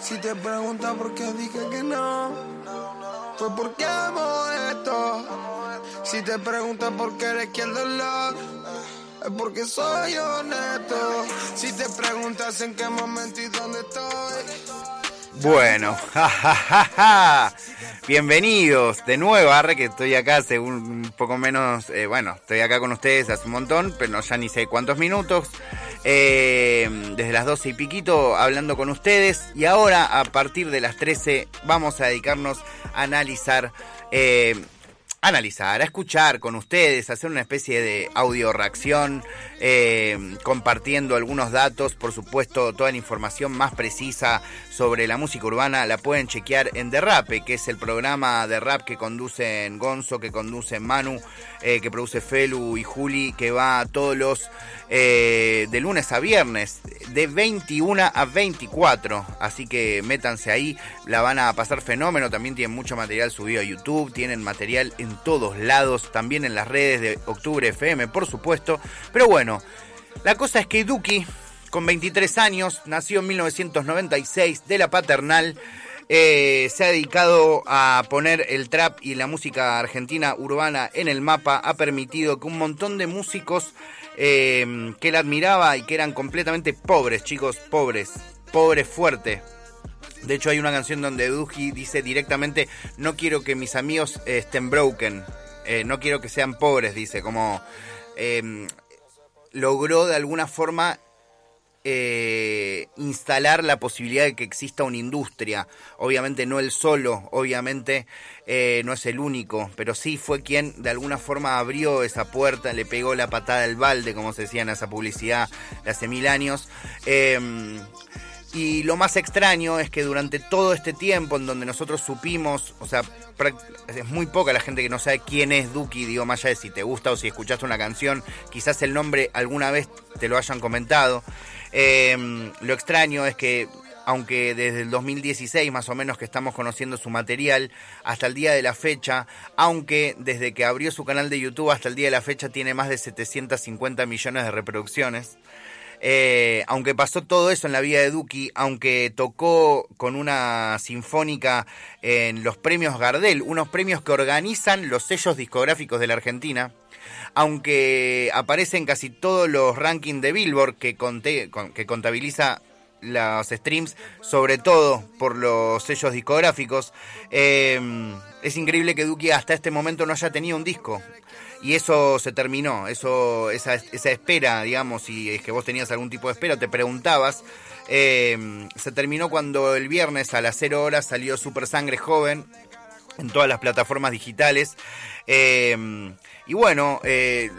Si te preguntas por qué dije que no, fue porque amo esto. Si te preguntas por qué eres quien dolor, es porque soy honesto. Si te preguntas en qué momento y dónde estoy. Bueno, jajaja. Bienvenidos de nuevo, Arre, que estoy acá hace un poco menos, eh, bueno, estoy acá con ustedes hace un montón, pero no, ya ni sé cuántos minutos. Eh, desde las 12 y piquito hablando con ustedes y ahora a partir de las 13 vamos a dedicarnos a analizar eh, analizar, a escuchar con ustedes, hacer una especie de audio reacción, eh, compartiendo algunos datos, por supuesto, toda la información más precisa sobre la música urbana la pueden chequear en Derrape, que es el programa de rap que conducen Gonzo, que conduce Manu, eh, que produce Felu y Juli, que va todos los eh, de lunes a viernes, de 21 a 24. Así que métanse ahí, la van a pasar fenómeno. También tienen mucho material subido a YouTube, tienen material en todos lados, también en las redes de Octubre FM, por supuesto. Pero bueno, la cosa es que Duki, con 23 años, nació en 1996 de la paternal. Eh, se ha dedicado a poner el trap y la música argentina urbana en el mapa, ha permitido que un montón de músicos eh, que él admiraba y que eran completamente pobres, chicos, pobres, pobres fuerte. De hecho hay una canción donde Duki dice directamente, no quiero que mis amigos estén broken, eh, no quiero que sean pobres, dice, como logró de alguna forma eh, instalar la posibilidad de que exista una industria. Obviamente no él solo, obviamente eh, no es el único, pero sí fue quien de alguna forma abrió esa puerta, le pegó la patada del balde, como se decía en esa publicidad de hace mil años. Em, y lo más extraño es que durante todo este tiempo en donde nosotros supimos, o sea, es muy poca la gente que no sabe quién es Duki, digo, más allá de si te gusta o si escuchaste una canción, quizás el nombre alguna vez te lo hayan comentado. Em, lo extraño es que, aunque desde el 2016 más o menos que estamos conociendo su material, hasta el día de la fecha, aunque desde que abrió su canal de YouTube hasta el día de la fecha tiene más de 750 millones de reproducciones. Eh, aunque pasó todo eso en la vida de Duki, aunque tocó con una sinfónica en los premios Gardel, unos premios que organizan los sellos discográficos de la Argentina, aunque aparecen casi todos los rankings de Billboard que, que contabiliza los streams, sobre todo por los sellos discográficos. Em, es increíble que Duki hasta este momento no haya tenido un disco. Y eso se terminó, eso, esa, esa espera, digamos, si es que vos tenías algún tipo de espera, te preguntabas, em, se terminó cuando el viernes a las 0 horas salió Super Sangre Joven en todas las plataformas digitales. Em, y bueno, eh,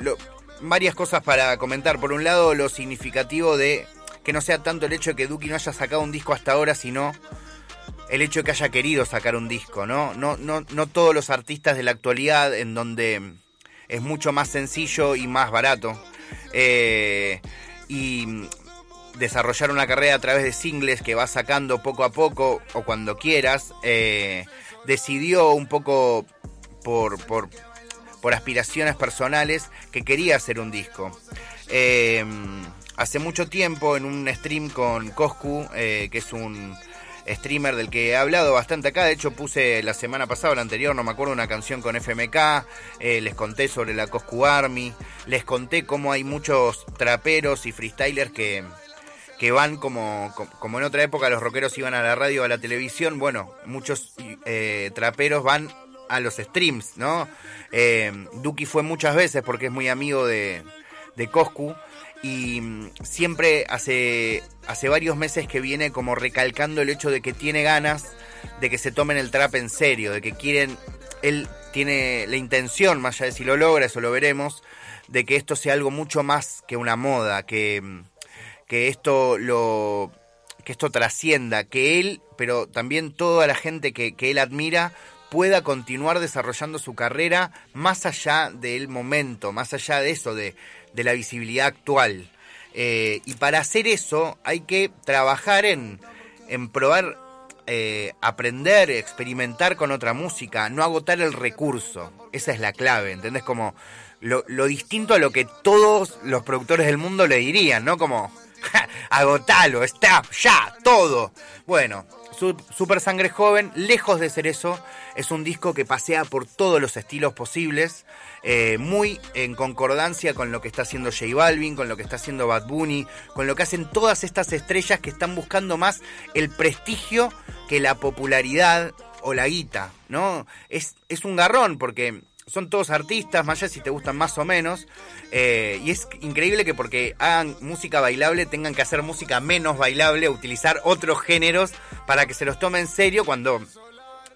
varias cosas para comentar. Por un lado, lo significativo de que no sea tanto el hecho de que Duki no haya sacado un disco hasta ahora, sino el hecho de que haya querido sacar un disco, ¿no? No, no, no todos los artistas de la actualidad, en donde es mucho más sencillo y más barato. Eh, y desarrollar una carrera a través de singles que vas sacando poco a poco o cuando quieras, eh, decidió un poco por, por, aspiraciones personales que quería hacer un disco. Eh, hace mucho tiempo en un stream con Coscu, que es un streamer del que he hablado bastante acá, de hecho puse la semana pasada la anterior, no me acuerdo, una canción con FMK, eh, les conté sobre la Coscu Army, les conté cómo hay muchos traperos y freestylers que, que van como, como en otra época los rockeros iban a la radio o a la televisión, bueno, muchos traperos van a los streams, ¿no? Eh, Duki fue muchas veces porque es muy amigo de, de Coscu y mm, siempre hace, hace varios meses que viene como recalcando el hecho de que tiene ganas de que se tomen el trap en serio, de que quieren, él tiene la intención, más allá de si lo logra, eso lo veremos, de que esto sea algo mucho más que una moda, que, mm, que esto lo que esto trascienda, que él, pero también toda la gente que, que él admira, pueda continuar desarrollando su carrera más allá del momento, más allá de eso, de, la visibilidad actual. Eh, y para hacer eso hay que trabajar en, en probar eh, aprender, experimentar con otra música, no agotar el recurso. Esa es la clave, ¿entendés? Como lo, distinto a lo que todos los productores del mundo le dirían, ¿no? Como, agotalo, está, ya, todo. Bueno, Super Sangre Joven, lejos de ser eso, es un disco que pasea por todos los estilos posibles, eh, muy en concordancia con lo que está haciendo J Balvin, con lo que está haciendo Bad Bunny, con lo que hacen todas estas estrellas que están buscando más el prestigio que la popularidad o la guita, ¿no? Es, es un garrón porque son todos artistas, más allá si te gustan más o menos. Eh, y es increíble que porque hagan música bailable tengan que hacer música menos bailable, utilizar otros géneros para que se los tome en serio cuando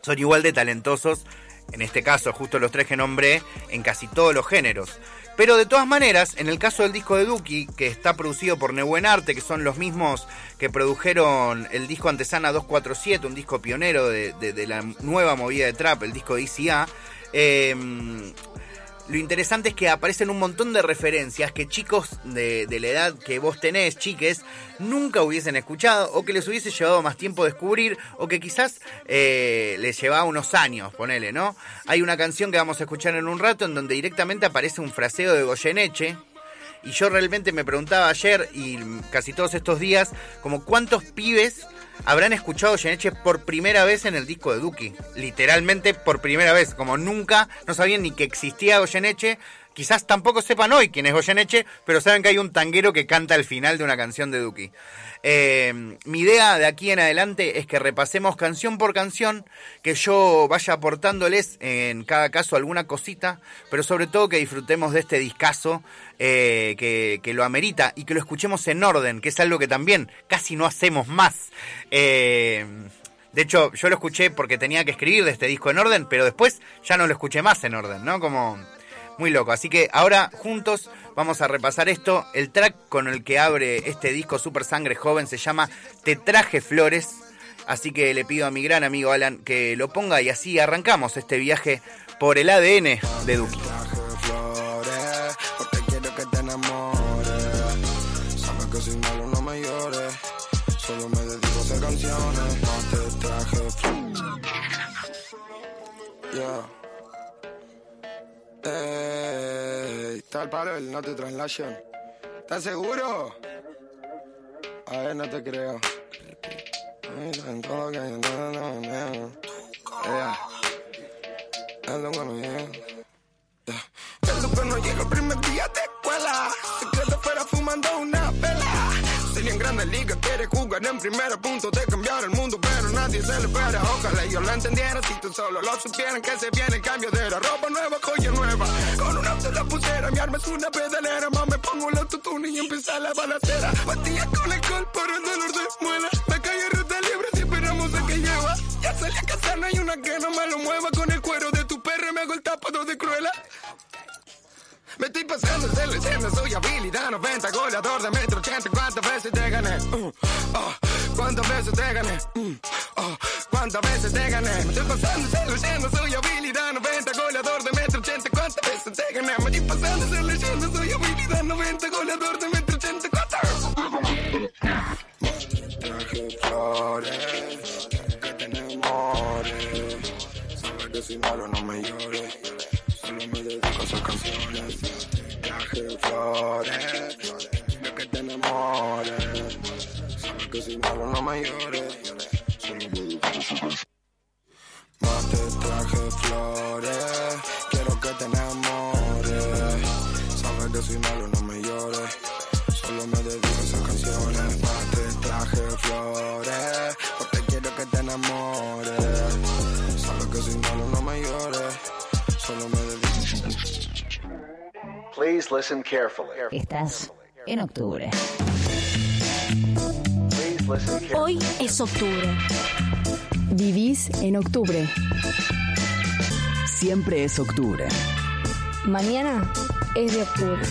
son igual de talentosos. En este caso, justo los tres que nombré, en casi todos los géneros. Pero de todas maneras, en el caso del disco de Duki, que está producido por Nebuen Arte, que son los mismos que produjeron el disco Antesana 247, un disco pionero de, de la nueva movida de trap, el disco de ICA, Em, lo interesante es que aparecen un montón de referencias que chicos de, la edad que vos tenés, chiques, nunca hubiesen escuchado o que les hubiese llevado más tiempo descubrir o que quizás eh, les llevaba unos años, ponele, ¿no? Hay una canción que vamos a escuchar en un rato en donde directamente aparece un fraseo de Goyeneche. Y yo realmente me preguntaba ayer y casi todos estos días, como cuántos pibes habrán escuchado Geneche por primera vez en el disco de Duki. Literalmente por primera vez, como nunca, no sabían ni que existía Goyeneche. Quizás tampoco sepan hoy quién es Goyeneche, pero saben que hay un tanguero que canta al final de una canción de Duki. Eh, mi idea de aquí en adelante es que repasemos canción por canción, que yo vaya aportándoles en cada caso alguna cosita, pero sobre todo que disfrutemos de este discazo eh, que, lo amerita y que lo escuchemos en orden, que es algo que también casi no hacemos más. Eh, de hecho, yo lo escuché porque tenía que escribir de este disco en orden, pero después ya no lo escuché más en orden, ¿no? Como muy loco. Así que ahora juntos vamos a repasar esto. El track con el que abre este disco Super Sangre Joven se llama Te traje flores. Así que le pido a mi gran amigo Alan que lo ponga y así arrancamos este viaje por el ADN de Duki. Está el palo el no te translation. ¿Estás seguro? A ver, no te creo. En todo que no, no, no. Ando con El loco no llega el primer día de escuela. Se queda fuera fumando una. Grandes ligas, quiere jugar en primera punto de cambiar el mundo, pero nadie se le espera. Ojalá yo lo entendiera si tú solo lo supieran que se viene el cambio de la ropa nueva, joya nueva. Con un auto la pusera, mi arma es una pedalera, más me pongo el autotune y empieza la balacera. Batía con el gol por el dolor de muela. La calle ruta libre si esperamos a que lleva. Ya salí a casa, no hay una que no me lo mueva. Con el cuero de tu perro me hago el tapado de cruela. Pasando de leyenda, soy habilidad 90, goleador de metro 80. ¿Cuántas veces te gané? Uh, oh, ¿Cuántas veces te gané? Uh, oh, ¿Cuántas veces te gané? Me estoy pasando leyenda, soy habilidad 90, goleador de metro 80. ¿Cuántas veces te gané? Me estoy pasando leyenda, soy habilidad 90, goleador de metro 80. Traje flores, que te enamores. Malo no me llores. Solo me dedico a hacer canciones. Flores, de que te enamores. Sabes que si malo no me llores. Solo canciones. Más te traje flores, quiero que te enamores. Sabes que si malo no me llores. Solo me dedico a hacer canciones. Más te traje flores, porque quiero que te enamores. Please listen carefully. Estás en octubre. Hoy es octubre. Vivís en octubre. Siempre es octubre. Mañana es de octubre.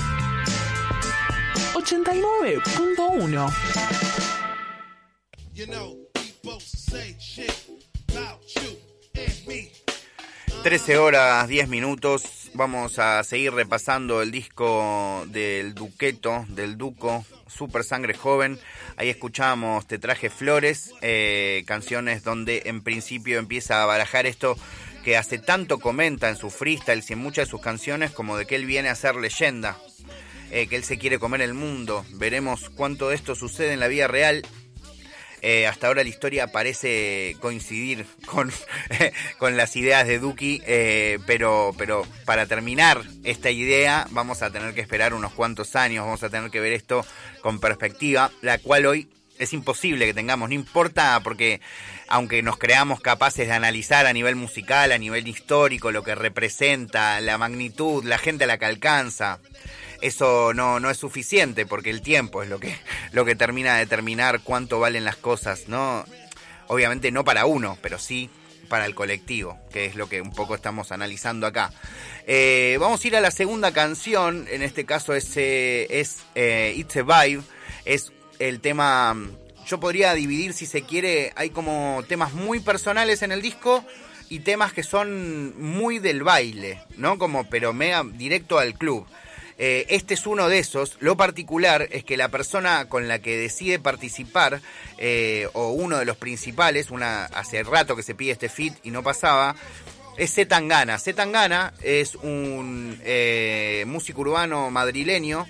89.1 13 horas 10 minutos vamos a seguir repasando el disco del Duqueto, del Duco, Super Sangre Joven. Ahí escuchamos Te traje flores, eh, canciones donde en principio empieza a barajar esto que hace tanto comenta en su freestyles y en muchas de sus canciones como de que él viene a ser leyenda, eh, que él se quiere comer el mundo. Veremos cuánto de esto sucede en la vida real eh, hasta ahora la historia parece coincidir con, con las ideas de Duki, eh, pero, pero para terminar esta idea vamos a tener que esperar unos cuantos años, vamos a tener que ver esto con perspectiva, la cual hoy es imposible que tengamos, no importa porque aunque nos creamos capaces de analizar a nivel musical, a nivel histórico, lo que representa, la magnitud, la gente a la que alcanza, eso no, no es suficiente porque el tiempo es lo que, lo que termina de determinar cuánto valen las cosas, ¿no? Obviamente no para uno, pero sí para el colectivo, que es lo que un poco estamos analizando acá. Eh, vamos a ir a la segunda canción, en este caso es, eh, es eh, It's a Vibe, es el tema, yo podría dividir si se quiere, hay como temas muy personales en el disco y temas que son muy del baile, ¿no? Como pero mega directo al club. Eh, este es uno de esos. Lo particular es que la persona con la que decide participar, eh, o uno de los principales, una, hace rato que se pide este fit y no pasaba, es Zetangana. Zetangana es un eh, músico urbano madrileño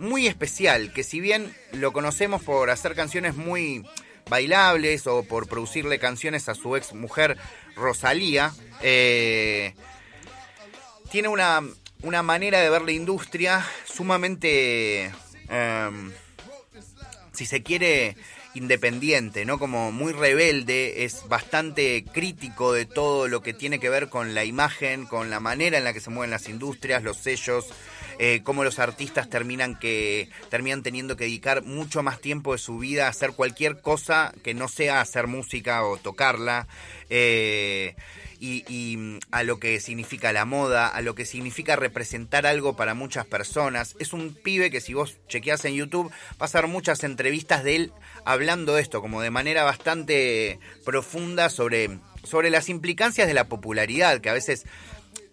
muy especial, que si bien lo conocemos por hacer canciones muy bailables o por producirle canciones a su ex mujer Rosalía, tiene una una manera de ver la industria sumamente, em, si se quiere, independiente, ¿no? Como muy rebelde, es bastante crítico de todo lo que tiene que ver con la imagen, con la manera en la que se mueven las industrias, los sellos, eh, cómo los artistas terminan que terminan teniendo que dedicar mucho más tiempo de su vida a hacer cualquier cosa que no sea hacer música o tocarla. Eh, y, mm, a lo que significa la moda, a lo que significa representar algo para muchas personas. Es un pibe que si vos chequeás en YouTube, vas a ver muchas entrevistas de él hablando esto, como de manera bastante profunda sobre, sobre las implicancias de la popularidad, que a veces,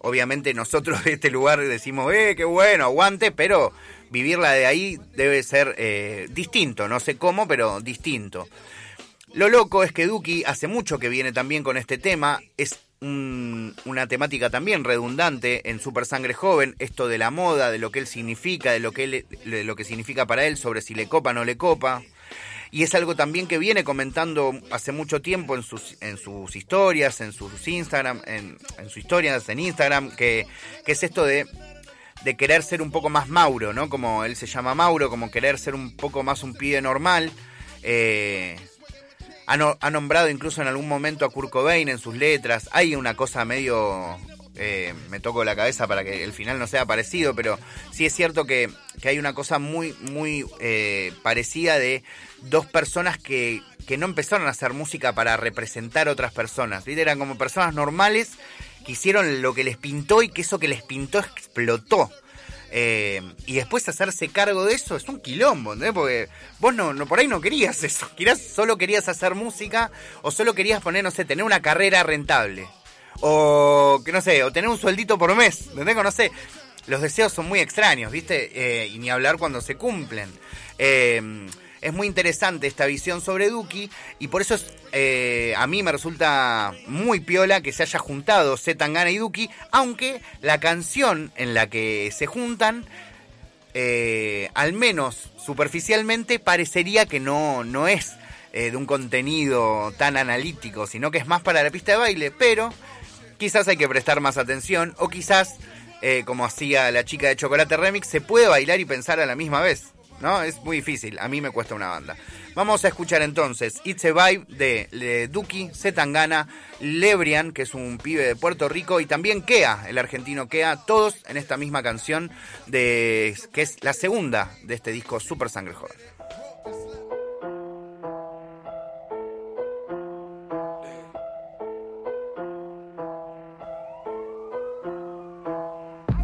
obviamente nosotros de este lugar decimos, eh, qué bueno, aguante, pero vivirla de ahí debe ser eh, distinto, no sé cómo, pero distinto. Lo loco es que Duki hace mucho que viene también con este tema, es una temática también redundante en Super Sangre Joven, esto de la moda, de lo que él significa, de lo que, él, de lo que significa para él, sobre si le copa o no le copa. Y es algo también que viene comentando hace mucho tiempo en sus, en sus historias, en sus Instagram, en, sus historias en Instagram, que, que es esto de, de querer ser un poco más Mauro, ¿no? Como él se llama Mauro, como querer ser un poco más un pibe normal. Eh, ha, nombrado incluso en algún momento a Kurt Cobain en sus letras. Hay una cosa medio eh, me toco la cabeza para que el final no sea parecido, pero sí es cierto que, hay una cosa muy, muy eh, parecida de dos personas que, que, no empezaron a hacer música para representar otras personas. Eran como personas normales que hicieron lo que les pintó y que eso que les pintó explotó. Eh, y después hacerse cargo de eso es un quilombo, ¿entendés? Porque vos no, por ahí no querías eso. Quizás solo querías hacer música o solo querías poner, no sé, tener una carrera rentable. O, que no sé, o tener un sueldito por mes, ¿entendés? No sé. Los deseos son muy extraños, ¿viste? Eh, y ni hablar cuando se cumplen. Eh, es muy interesante esta visión sobre Duki y por eso es, eh, a mí me resulta muy piola que se haya juntado Zetangana y Duki, aunque la canción en la que se juntan, eh, al menos superficialmente, parecería que no, no es eh, de un contenido tan analítico, sino que es más para la pista de baile, pero quizás hay que prestar más atención o quizás... como hacía la chica de Chocolate Remix, se puede bailar y pensar a la misma vez. ¿No? Es muy difícil, a mí me cuesta una banda. Vamos a escuchar entonces It's a Vibe de, Duki, Zetangana, Lebrian, que es un pibe de Puerto Rico, y también Kea, el argentino Kea, todos en esta misma canción, de, que es la segunda de este disco Super Sangre Joven.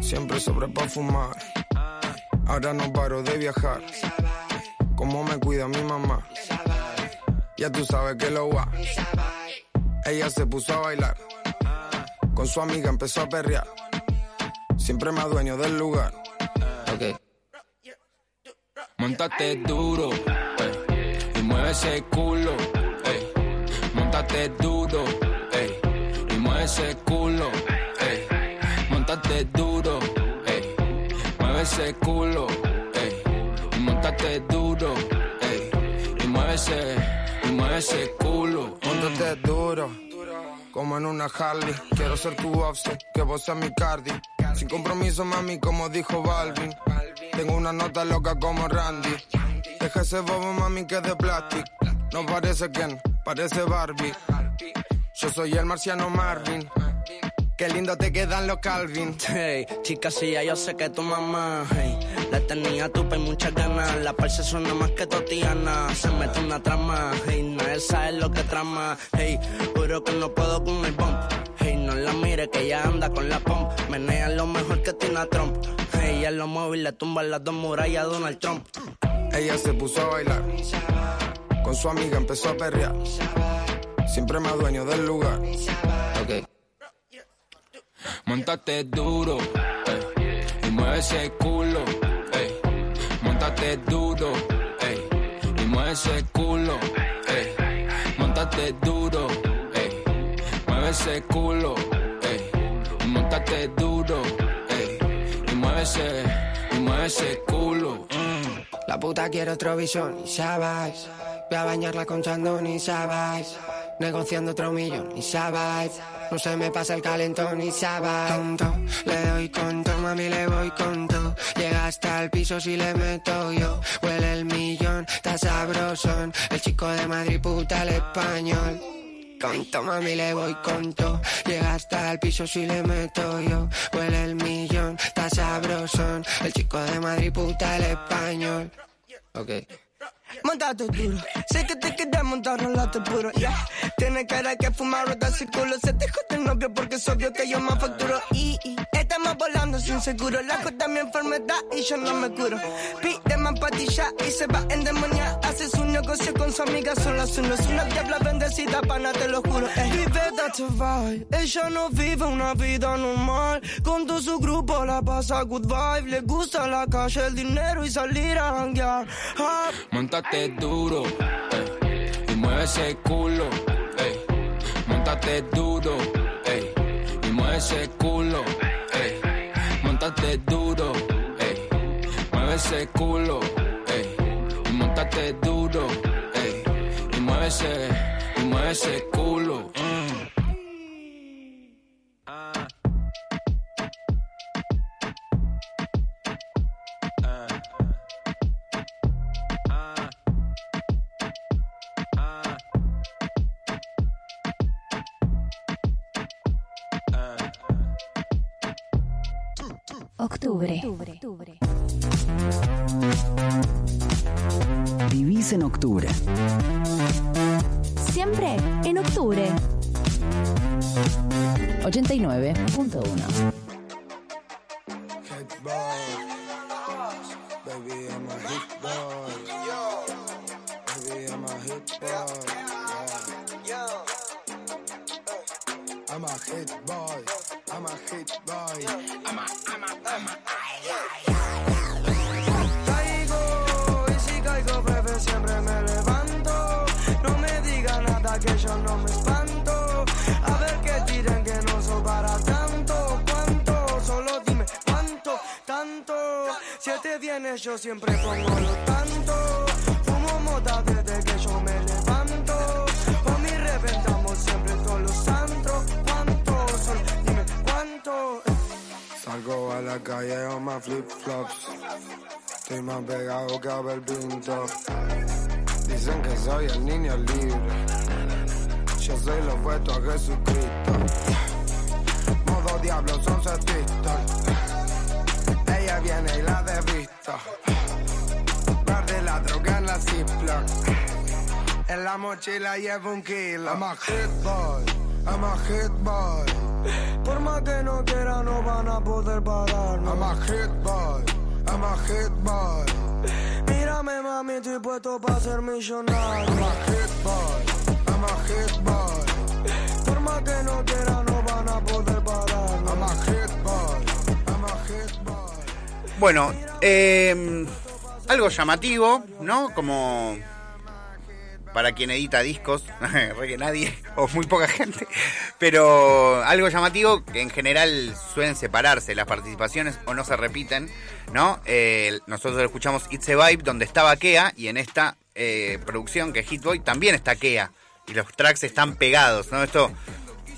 Siempre sobre para fumar Ahora no paro de viajar. Como me cuida mi mamá. Ya tú sabes que lo va. Ella se puso a bailar. Con su amiga empezó a perrear. siempre más dueño del lugar. Ok. Montate duro, y mueve ese culo, ey. Montate duro, ey, y mueve ese culo. Montate duro, ese culo, ey. Montate duro, ey, y mueve ese, y mueve ese culo. Montate duro, como en una Harley. Quiero ser tu offset, que vos seas mi cardi. Sin compromiso, mami, como dijo Balvin. Tengo una nota loca como Randy. Deja ese bobo, mami, que es de plástico. No parece Ken, parece Barbie. Yo soy el marciano Marvin. Qué lindo te quedan los Calvin. Hey, chica, sí, ya yo sé que tu mamá, hey, la tenía tupa y muchas ganas. La parce suena más que Totiana. Se mete una trama, hey, nadie sabe lo que trama. Hey, juro que no puedo con el bump. Hey, no la mire que ella anda con la pump. Menea lo mejor que Tina Trump. Hey, en los móviles le tumba las dos murallas a Donald Trump. Ella se puso a bailar. Con su amiga empezó a perrear. Siempre más dueño del lugar. Ok. Montate duro, ey, y mueve ese culo, ey. Montate duro, ey, y mueve ese culo, ey. Montate duro, ey, mueve ese culo, ey. Y montate duro, ey, y mueve ese, y mueve ese culo. mm. La puta quiere otro visión y sabes. Voy a bañarla con chandón y sabes. Negociando otro millón y sabes. No se me pasa el calentón y sabes. Tonto, le doy con todo, mami, le voy con todo. Llega hasta el piso si le meto yo. Huele el millón, está sabrosón. El chico de Madrid, puta el español. Con todo, mami, le voy con todo. Llega hasta el piso si le meto yo. Huele el millón, está sabrosón. El chico de Madrid, puta el español. Ok. Montate duro, sé que te quedas montar rolate puro, yeah. Tienes cara que fumar, rota ese culo. Se te jode el novio porque es obvio que yo más facturo. Y, y estamos volando sin seguro. La jota mi enfermedad y yo no me curo. Pide más patilla y se va en demonia. Hace su negocio con su amiga, son las unos. Una diabla bendecida, pana, te lo juro. Eh. Vive that vibe. Ella no vive una vida normal. Con todo su grupo la pasa good vibe. Le gusta la calle, el dinero y salir a janguear. Ah, Montate duro, y mueve ese culo, ey. Montate duro, ey, y mueve ese culo, ey. Montate duro, ey, mueve ese culo, ey. Y montate duro, ey, y mueve ese, y mueve ese culo. mm. Octubre. Vivís en octubre. Siempre en octubre. 89.1. Salgo a la calle con más flip flops. Estoy más pegado que Abel Pinto. Dicen que soy el niño libre. Yo soy lo opuesto a Jesucristo. Modo diablo son pistols. Ella viene y la desvisto. La droga en la Ziploc. En la mochila llevo un kilo. I'm a hit boy. I'm a hit boy. Por más que no quiera no van a poder pararnos. I'm a hit boy, I'm a hit boy, Mírame mami, estoy puesto para ser millonario. I'm a hit boy, I'm a hit boy, Por más que no quiera no van a poder pararnos. I'm a hit boy, I'm a Bueno, eh, algo llamativo, ¿no? Como para quien edita discos, re que nadie o muy poca gente, pero algo llamativo que en general suelen separarse las participaciones o no se repiten, ¿no? Eh, nosotros escuchamos It's a Vibe donde estaba Kea y en esta eh, producción que es Hitboy también está Kea y los tracks están pegados, ¿no? Esto,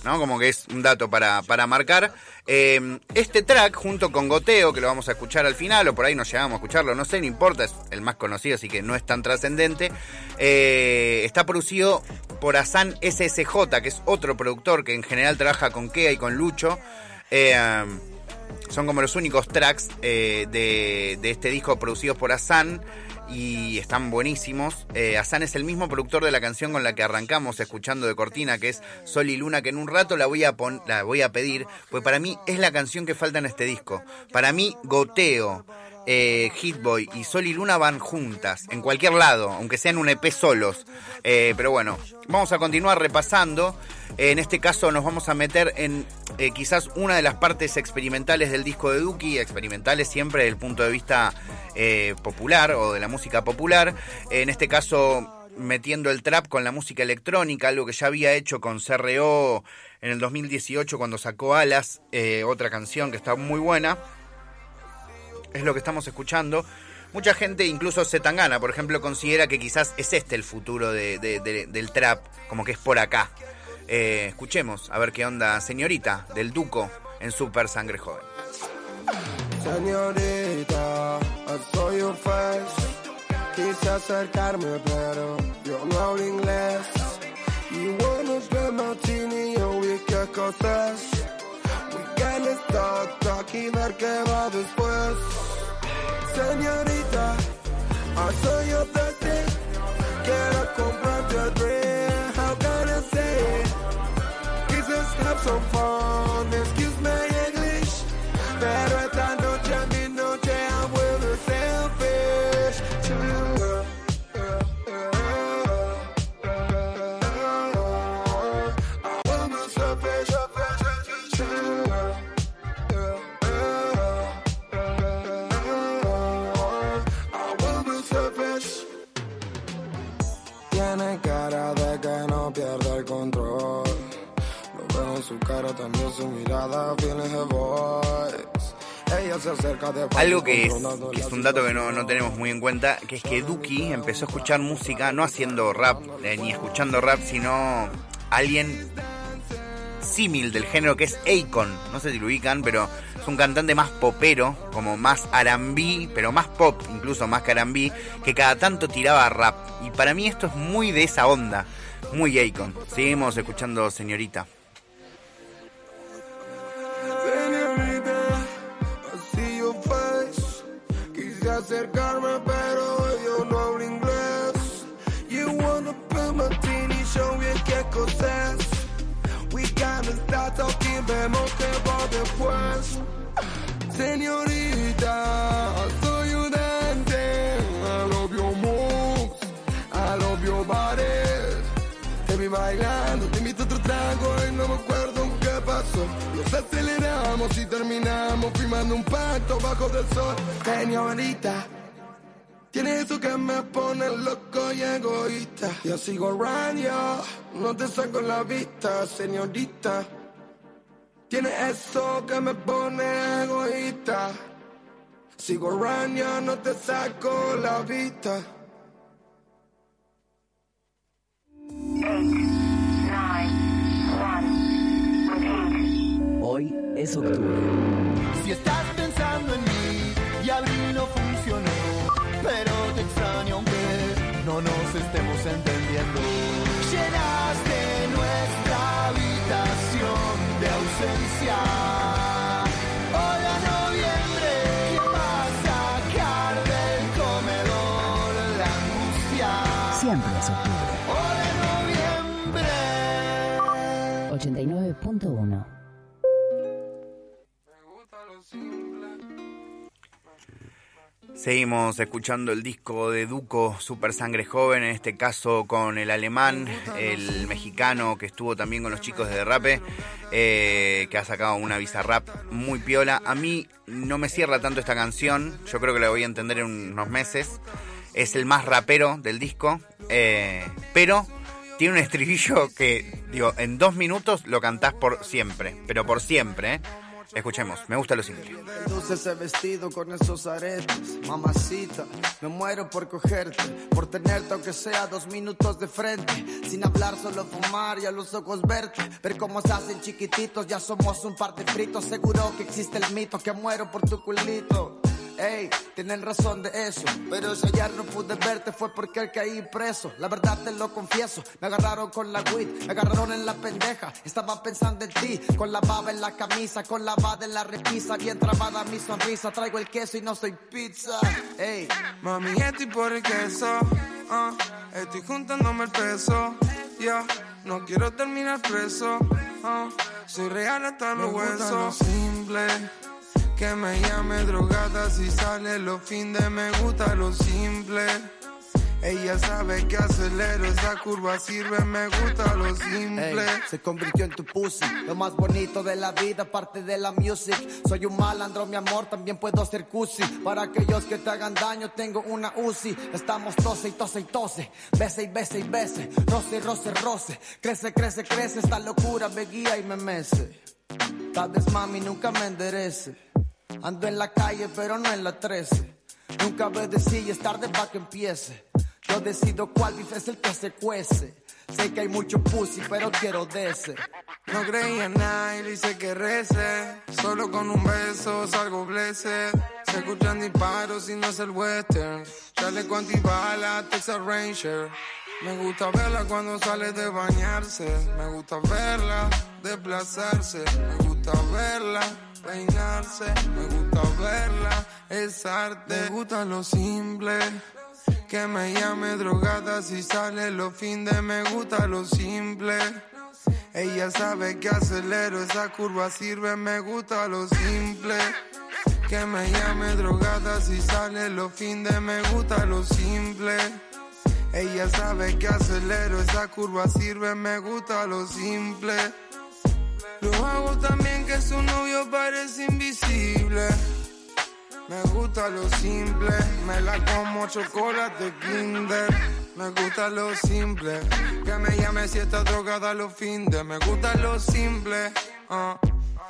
¿no? Como que es un dato para, para marcar. Eh, este track, junto con Goteo, que lo vamos a escuchar al final, o por ahí nos llegamos a escucharlo, no sé, no importa, es el más conocido, así que no es tan trascendente. eh, está producido por Asan SSJ, que es otro productor que en general trabaja con Kea y con Lucho. Eh, son como los únicos tracks de, de este disco producidos por Asan y están buenísimos. Eh, Asan es el mismo productor de la canción con la que arrancamos escuchando de Cortina, que es Sol y Luna, que en un rato la voy a, la voy a pedir, pues para mí es la canción que falta en este disco. Para mí, Goteo, eh, Hitboy y Sol y Luna van juntas, en cualquier lado, aunque sean un EP solos. Eh, pero bueno, vamos a continuar repasando. En este caso nos vamos a meter en eh, quizás una de las partes experimentales del disco de Duki, experimentales siempre desde el punto de vista eh, popular o de la música popular. en este caso metiendo el trap con la música electrónica, algo que ya había hecho con CRO en el 2018 cuando sacó Alas, otra canción que está muy buena es lo que estamos escuchando. Mucha gente, incluso Zetangana, por ejemplo, considera que quizás es este el futuro de- de- de- del trap, como que es por acá. Eh, escuchemos, a ver qué onda, señorita, del Duco en Super Sangre Joven. Señorita, your face. Quise acercarme, pero yo no hablo inglés. Wanna be martini, yo vi start ver qué va después. Señorita, I saw your thirsty. Quiero comprarte a drink, how can I say it? Quizás have some fun, excuse my English. Pero esta noche, su cara, también su mirada, her voice. Ella se acerca de Algo que es, que es un dato que no, no tenemos muy en cuenta, que es que Duki empezó a escuchar música no haciendo rap, eh, ni escuchando rap, sino alguien símil del género que es Akon. No sé si lo ubican, pero es un cantante más popero, como más R&B, pero más pop, incluso más que R&B, que cada tanto tiraba rap. Y para mí esto es muy de esa onda, muy Akon. Seguimos escuchando. Señorita, acercarme, pero yo no hablo inglés. You wanna put martini, show bien qué cosas. We gotta start talking, vemos que va después. Señorita, saw you dancing. I love your moves, I love your body. Te vi bailando, te invito a otro trago y no me acuerdo en qué pasó. Nos aceleramos y terminamos firmando un pacto bajo del sol. Señorita, tiene eso que me pone loco y egoísta. Yo sigo radio, no te saco la vista, señorita. Tiene eso que me pone egoísta. Sigo radio, no te saco la vista. Es octubre. Seguimos escuchando el disco de Duco, Super Sangre Joven, en este caso con el alemán, el mexicano que estuvo también con los chicos de Derrape, eh, que ha sacado una visa rap muy piola. A mí no me cierra tanto esta canción, yo creo que la voy a entender en unos meses. Es el más rapero del disco, eh, pero tiene un estribillo que, digo, en dos minutos lo cantás por siempre, pero por siempre, ¿eh? Escuchemos, me gusta lo simple. Luce ese vestido con esos aretes, mamacita. Me muero por cogerte, por tenerte aunque sea dos minutos de frente. Sin hablar, solo fumar y a los ojos verte. Ver cómo se hacen chiquititos, ya somos un par de fritos. Seguro que existe el mito que muero por tu culito. Ey, tienen razón de eso. Pero si ayer no pude verte fue porque caí preso. La verdad te lo confieso. Me agarraron con la weed, me agarraron en la pendeja. Estaba pensando en ti, con la baba en la camisa, con la baba en la repisa. Bien trabada mi sonrisa. Traigo el queso y no soy pizza. Ey, Mami, estoy por el queso. ah, estoy juntándome el peso. Ya, no quiero terminar preso. ah, soy real hasta los huesos. simple. Que me llame drogada si sale los fines. Me gusta lo simple. Ella sabe que acelero esa curva sirve. Me gusta lo simple. Se convirtió en tu pussy. Lo más bonito de la vida, parte de la music. Soy un malandro, mi amor, también puedo ser cusi. Para aquellos que te hagan daño, tengo una UCI. Estamos tose y tose y tose. Bese y bese y bese. Roce, roce, roce. Crece, crece, crece. Esta locura me guía y me mece. Tal vez mami nunca me enderece. Ando en la calle, pero no en la 13. Nunca decir y es tarde para que empiece. Yo decido cuál bife es el que se cuece. Sé que hay mucho pussy, pero quiero de ese. No creía en nada y le que rece. Solo con un beso salgo blessed. Se escuchan disparos y no es el western. Chaleco antibala, Texas Ranger. Me gusta verla cuando sale de bañarse. Me gusta verla desplazarse. Me gusta verla peinarse. Me gusta verla es arte. Me gusta lo simple. Que me llame drogada si sale los fines. Me gusta lo simple. Ella sabe que acelero esa curva sirve. Me gusta lo simple. Que me llame drogada si sale los fines. Me gusta lo simple. Ella sabe que acelero esa curva sirve. Me gusta lo simple. Lo hago también que su novio parece invisible. Me gusta lo simple, me la como chocolate Kinder. Me gusta lo simple, que me llame si está drogada los findes. Me gusta lo simple, ah.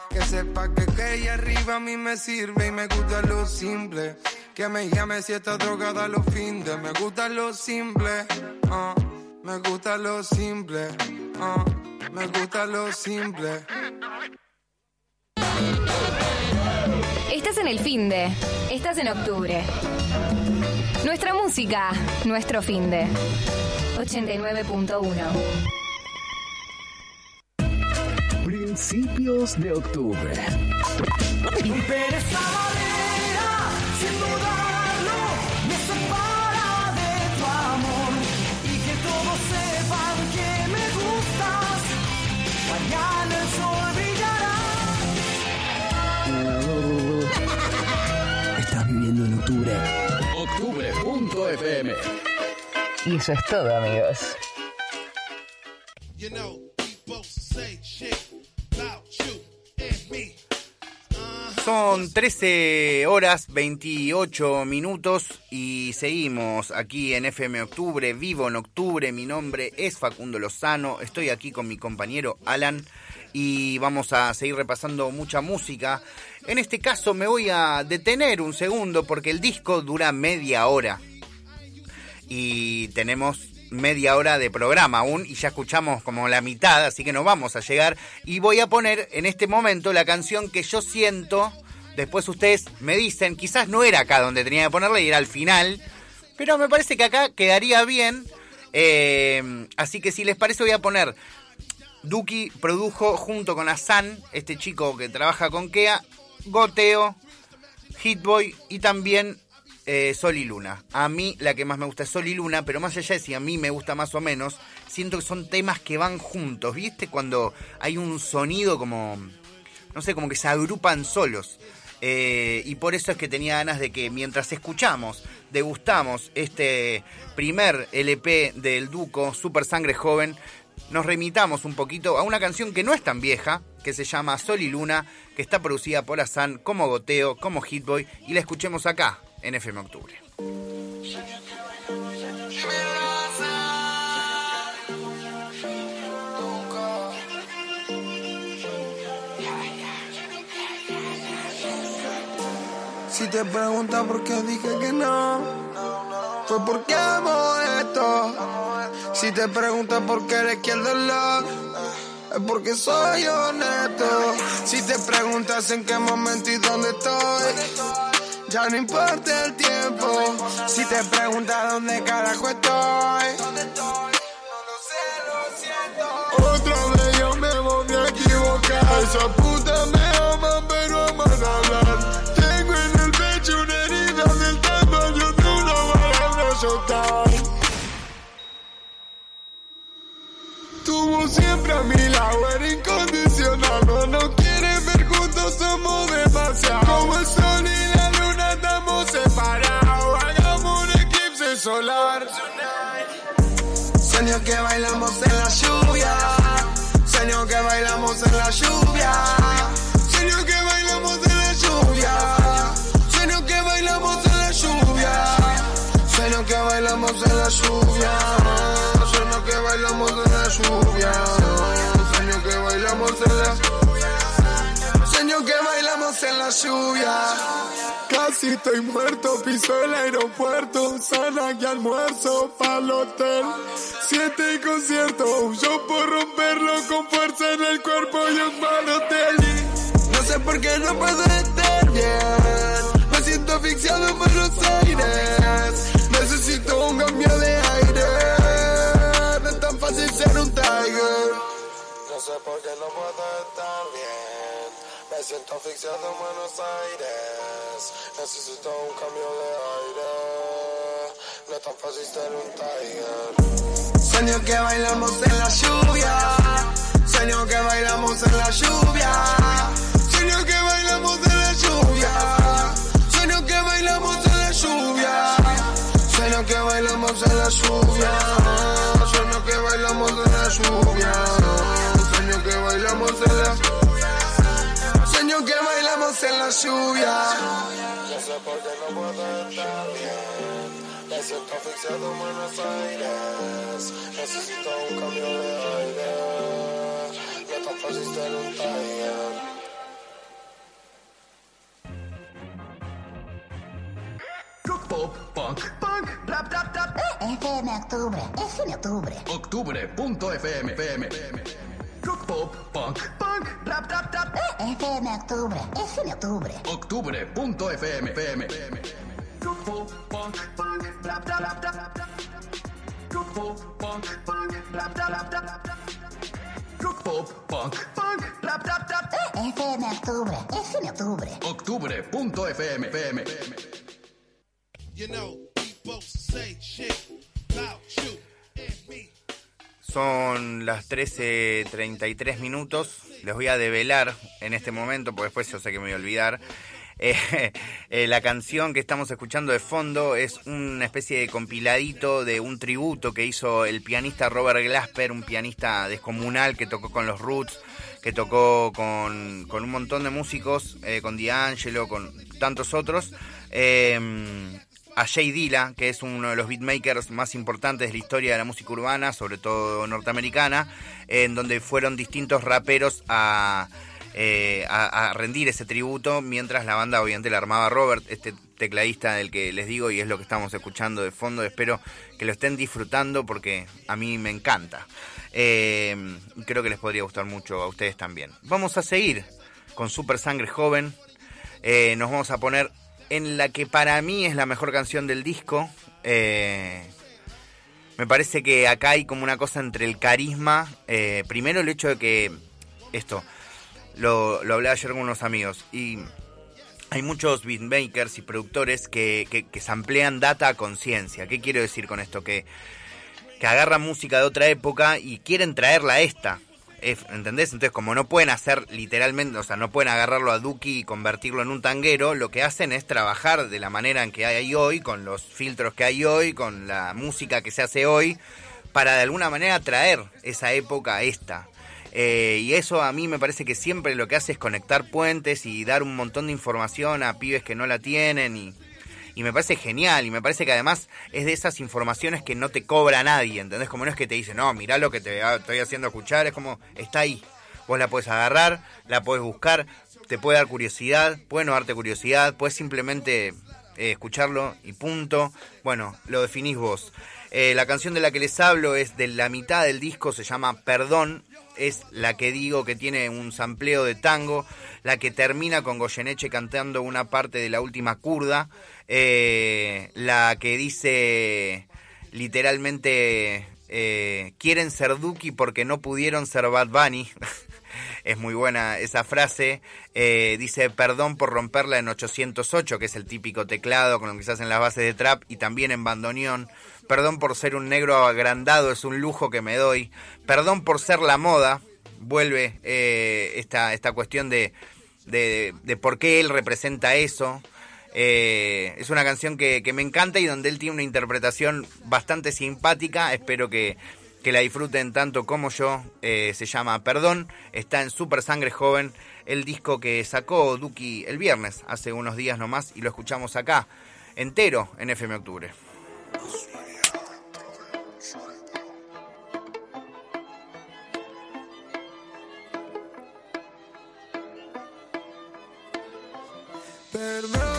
que sepa que que ella arriba a mí me sirve y me gusta lo simple. Que me llame si está drogada los findes. Me gusta lo simple, ah. me gusta lo simple, ah. Me gusta lo simple. Estás en el fin de. Estás en octubre. Nuestra música, nuestro fin de. 89.1. Principios de octubre. Y eso es todo, amigos. You know, we both say shit about you and me. Son 13 horas 28 minutos y seguimos aquí en FM Octubre, vivo en octubre, mi nombre es Facundo Lozano, estoy aquí con mi compañero Alan y vamos a seguir repasando mucha música. En este caso me voy a detener un segundo porque el disco dura media hora y tenemos media hora de programa aún y ya escuchamos como la mitad, así que no vamos a llegar. Y voy a poner en este momento la canción que yo siento, después ustedes me dicen, quizás no era acá donde tenía que ponerla y era al final, pero me parece que acá quedaría bien. Eh, así que si les parece voy a poner, Duki produjo junto con Asan, este chico que trabaja con Kea, Goteo, Hitboy y también eh, Sol y Luna. A mí la que más me gusta es Sol y Luna, pero más allá de si a mí me gusta más o menos, siento que son temas que van juntos, ¿viste? Cuando hay un sonido como, no sé, como que se agrupan solos. Eh, y por eso es que tenía ganas de que mientras escuchamos, degustamos este primer LP del Duco, Super Sangre Joven, nos remitamos un poquito a una canción que no es tan vieja, que se llama Sol y Luna, que está producida por Azan como Goteo, como Hitboy, y la escuchemos acá, en FM Octubre. Si te preguntas por qué dije que no, fue porque amo esto. Si te preguntas por qué eres quien dolor, es porque soy honesto. Si te preguntas en qué momento y dónde estoy, ya no importa el tiempo. Si te preguntas dónde carajo estoy, otra vez yo me voy a equivocar. Esa puta me aman, pero aman hablar. Tengo en el pecho una herida del tamaño de una bala azotar. Tuvo siempre a mi lado, era incondicional. No nos quieren ver juntos, somos demasiado. Como el solar. Sueño que bailamos en la lluvia. Sueño que bailamos en la lluvia. Sueño que bailamos en la lluvia. Sueño que bailamos en la lluvia. Sueño que bailamos en la lluvia. Sueño que bailamos en la lluvia. Sueño que bailamos en la Sueño que bailamos en la lluvia. Casi estoy muerto, piso el aeropuerto. Sana que almuerzo pa'l hotel. Siete conciertos, yo por romperlo con fuerza en el cuerpo y un hotel. No sé por qué no puedo estar bien. Me siento asfixiado en Buenos Aires. Necesito un cambio de aire. No es tan fácil ser un tiger. No sé por qué no puedo estar siento asfixiado en Buenos Aires. Necesito un cambio de aire. No es tan fácil ser un tiger. Sueño que bailamos en la lluvia. Sueño que bailamos en la lluvia. Sueño que bailamos en la lluvia. En la lluvia. No sé por qué no puedo estar bien. Me siento asfixiado en Buenos Aires. Necesito un cambio de aire. Es tan fácil ser un. Rock pop, punk, punk, rap, rap, rap. FM Octubre, FM Octubre. Octubre.fm, FM. Rock pop, punk, punk, rap, rap, rap. FM Octubre, FM Octubre. Octubre.fm, FM. Rock pop, punk, punk, rap, rap, rap, rap. Rock pop, punk, punk, rap, rap, rap, rap. Rock pop, punk, punk, rap, rap, rap. FM Octubre, FM Octubre. Octubre.fm, FM. You know, we both say shit about you and me. Son las 13.33 minutos. Les voy a develar en este momento, porque después yo sé que me voy a olvidar. Eh, eh, la canción que estamos escuchando de fondo es una especie de compiladito de un tributo que hizo el pianista Robert Glasper, un pianista descomunal que tocó con los Roots, que tocó con, con un montón de músicos, eh, con D'Angelo, con tantos otros. Eh, a Jay Dilla, que es uno de los beatmakers más importantes de la historia de la música urbana, sobre todo norteamericana, en donde fueron distintos raperos a, eh, a rendir ese tributo, mientras la banda obviamente la armaba Robert, este tecladista del que les digo, y es lo que estamos escuchando de fondo. Espero que lo estén disfrutando porque a mí me encanta. Eh, creo que les podría gustar mucho a ustedes también. Vamos a seguir con Super Sangre Joven. Eh, nos vamos a poner en la que para mí es la mejor canción del disco. Eh, me parece que acá hay como una cosa entre el carisma. eh, primero el hecho de que esto, lo, lo hablé ayer con unos amigos. Y hay muchos beatmakers y productores que, que, que samplean data a conciencia. ¿Qué quiero decir con esto? Que, que agarran música de otra época y quieren traerla a esta. ¿Entendés? Entonces, como no pueden hacer literalmente, o sea, no pueden agarrarlo a Duki y convertirlo en un tanguero, lo que hacen es trabajar de la manera en que hay hoy, con los filtros que hay hoy, con la música que se hace hoy, para de alguna manera traer esa época a esta. Eh, y eso a mí me parece que siempre lo que hace es conectar puentes y dar un montón de información a pibes que no la tienen y, y me parece genial y me parece que además es de esas informaciones que no te cobra nadie, ¿entendés? Como no es que te dice, no, mirá lo que te estoy haciendo escuchar, es como, está ahí. Vos la puedes agarrar, la puedes buscar, te puede dar curiosidad, puede no darte curiosidad, puedes simplemente eh, escucharlo y punto. Bueno, lo definís vos. Eh, la canción de la que les hablo es de la mitad del disco, se llama Perdón, es la que digo que tiene un sampleo de tango, la que termina con Goyeneche cantando una parte de la última curda, eh, la que dice literalmente eh, quieren ser Duki porque no pudieron ser Bad Bunny. es muy buena esa frase. Eh, dice, perdón por romperla en 808, que es el típico teclado con lo que se hacen las bases de trap, y también en bandoneón. Perdón por ser un negro agrandado, es un lujo que me doy. Perdón por ser la moda. Vuelve esta, esta cuestión de, de por qué él representa eso. Eh, es una canción que, me encanta y donde él tiene una interpretación bastante simpática. Espero que, que la disfruten tanto como yo. Eh, se llama Perdón, está en Super Sangre Joven, el disco que sacó Duki el viernes, hace unos días nomás, y lo escuchamos acá, entero en FM Octubre. Perdón,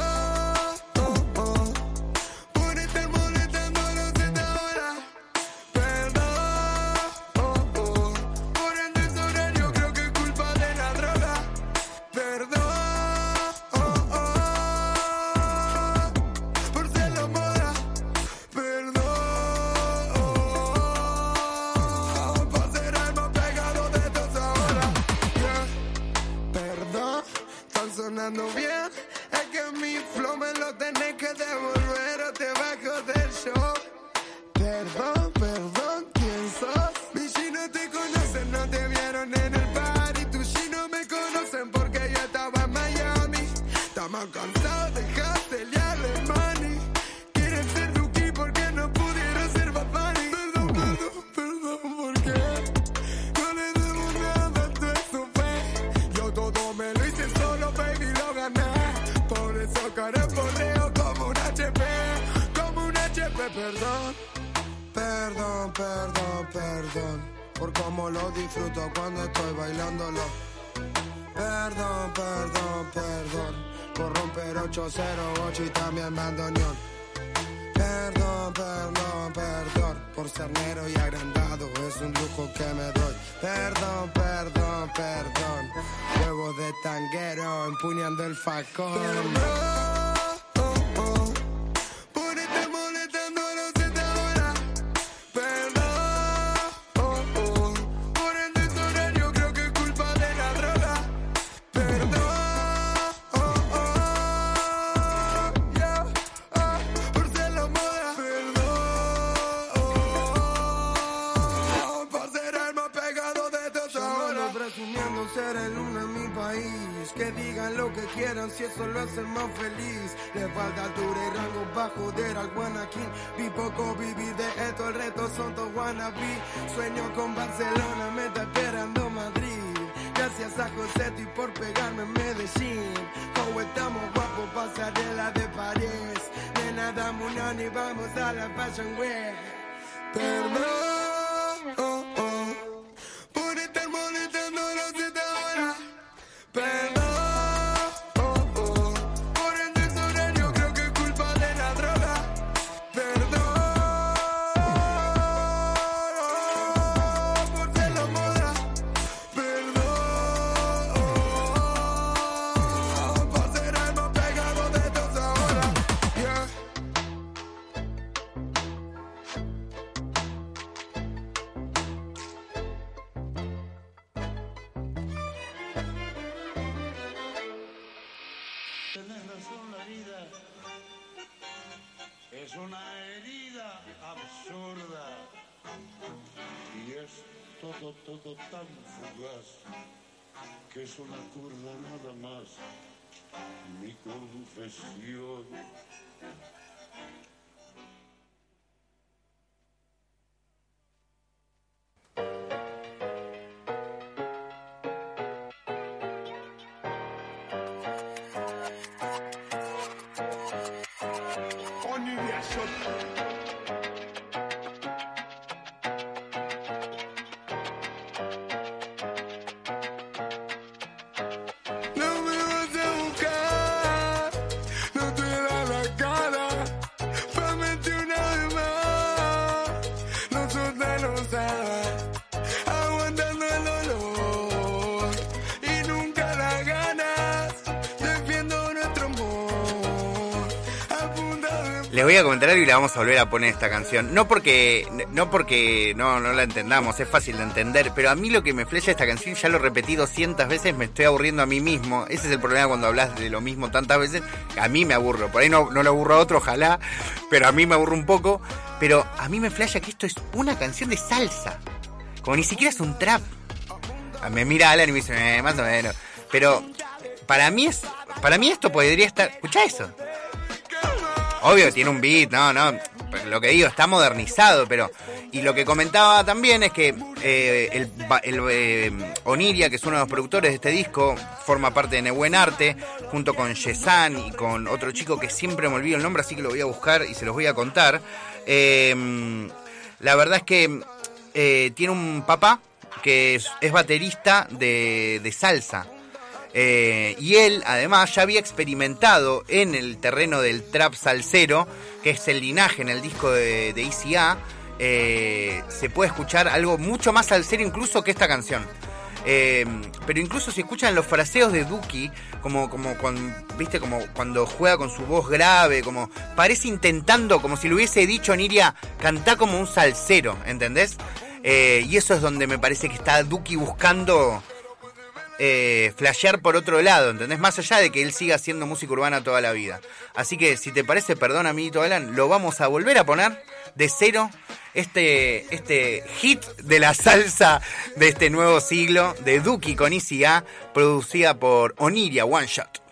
tanguero empuñando el facón. Falta altura y rango para joder al Guanaquín. Vi poco vivir de esto, el resto son todos wannabe. Sueño con Barcelona, me está esperando Madrid. Gracias a Joseto y por pegarme en Medellín. Como estamos guapos, pasarela de París. De nada, Munani, vamos a la Fashion Week. Perdón, confesión. No Les voy a comentar algo y le vamos a volver a poner esta canción. No porque no porque no, no la entendamos, es fácil de entender, pero a mí lo que me flecha esta canción, ya lo he repetido veces, me estoy aburriendo a mí mismo. Ese es el problema cuando hablas de lo mismo tantas veces. A mí me aburro. Por ahí no, no le aburro a otro, ojalá, pero a mí me aburro un poco. Pero a mí me flasha que esto es una canción de salsa. Como ni siquiera es un trap. Ah, Me mira Alan y me dice, "Eh, más o menos. Pero para mí es para mí esto podría estar... Escucha eso. Obvio, tiene un beat, no, no. pero Lo que digo, está modernizado, pero. Y lo que comentaba también es que eh, el, el, eh, Oniria, que es uno de los productores de este disco, forma parte de Nebuen Arte, junto con Yesan y con otro chico que siempre me olvido el nombre, así que lo voy a buscar y se los voy a contar. Eh, la verdad es que eh, tiene un papá que es, es baterista de, de salsa. Eh, y él, además, ya había experimentado en el terreno del trap salsero, que es el linaje en el disco de, ICA. eh, se puede escuchar algo mucho más salsero incluso que esta canción. Eh, pero incluso si escuchan los fraseos de Duki, como, como cuando, viste, como cuando juega con su voz grave, como parece intentando, como si lo hubiese dicho Niria, cantar como un salsero, ¿entendés? Y eso es donde me parece que está Duki buscando eh, flashear por otro lado, ¿entendés? Más allá de que él siga haciendo música urbana toda la vida. Así que si te parece, perdón, amiguito Alan, lo vamos a volver a poner de cero. Este, este hit de la salsa de este nuevo siglo de Duki con Easy A, producida por Oniria One Shot.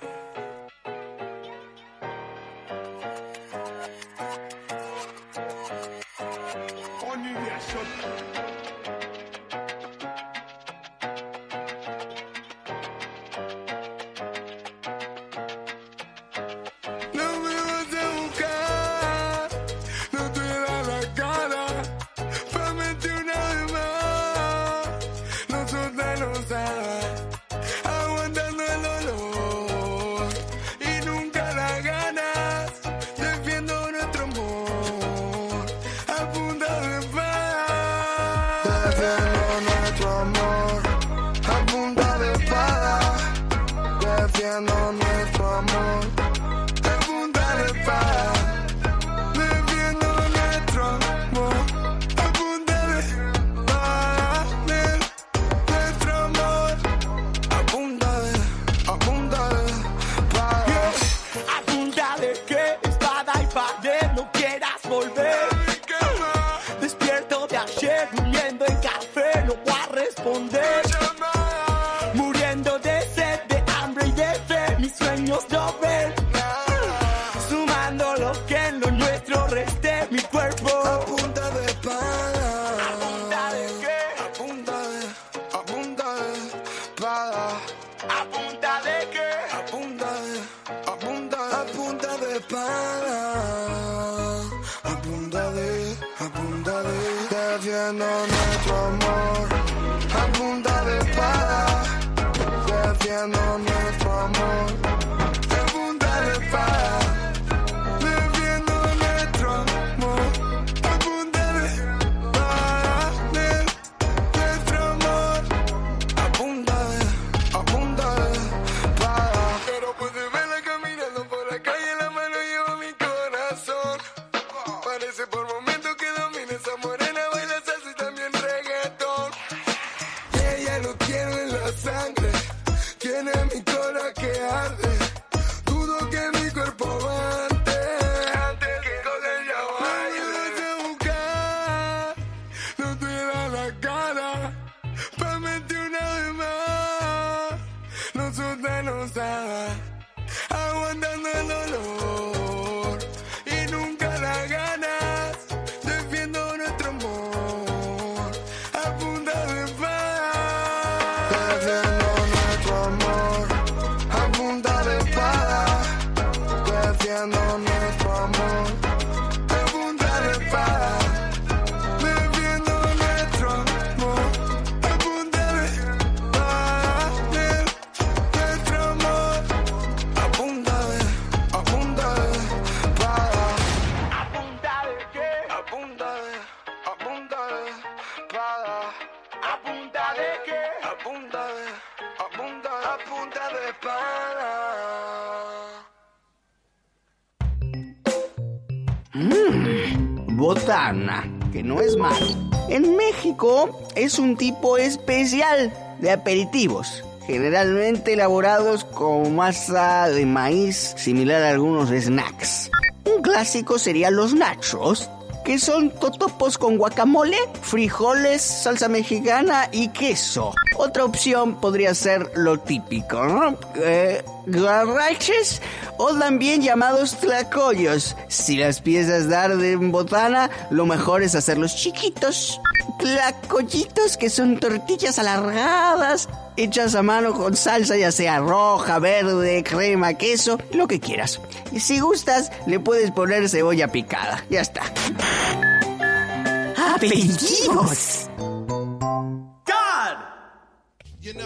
Mmm, botana, que no es malo. En México es un tipo especial de aperitivos, generalmente elaborados con masa de maíz similar a algunos snacks. Un clásico serían los nachos, que son totopos con guacamole, frijoles, salsa mexicana y queso. Otra opción podría ser lo típico, ¿no? Eh, garraches o también llamados tlacoyos. Si las piezas dar de botana, lo mejor es hacerlos chiquitos. Tlacoyitos que son tortillas alargadas, hechas a mano con salsa ya sea roja, verde, crema, queso, lo que quieras. Y si gustas, le puedes poner cebolla picada. Ya está. You.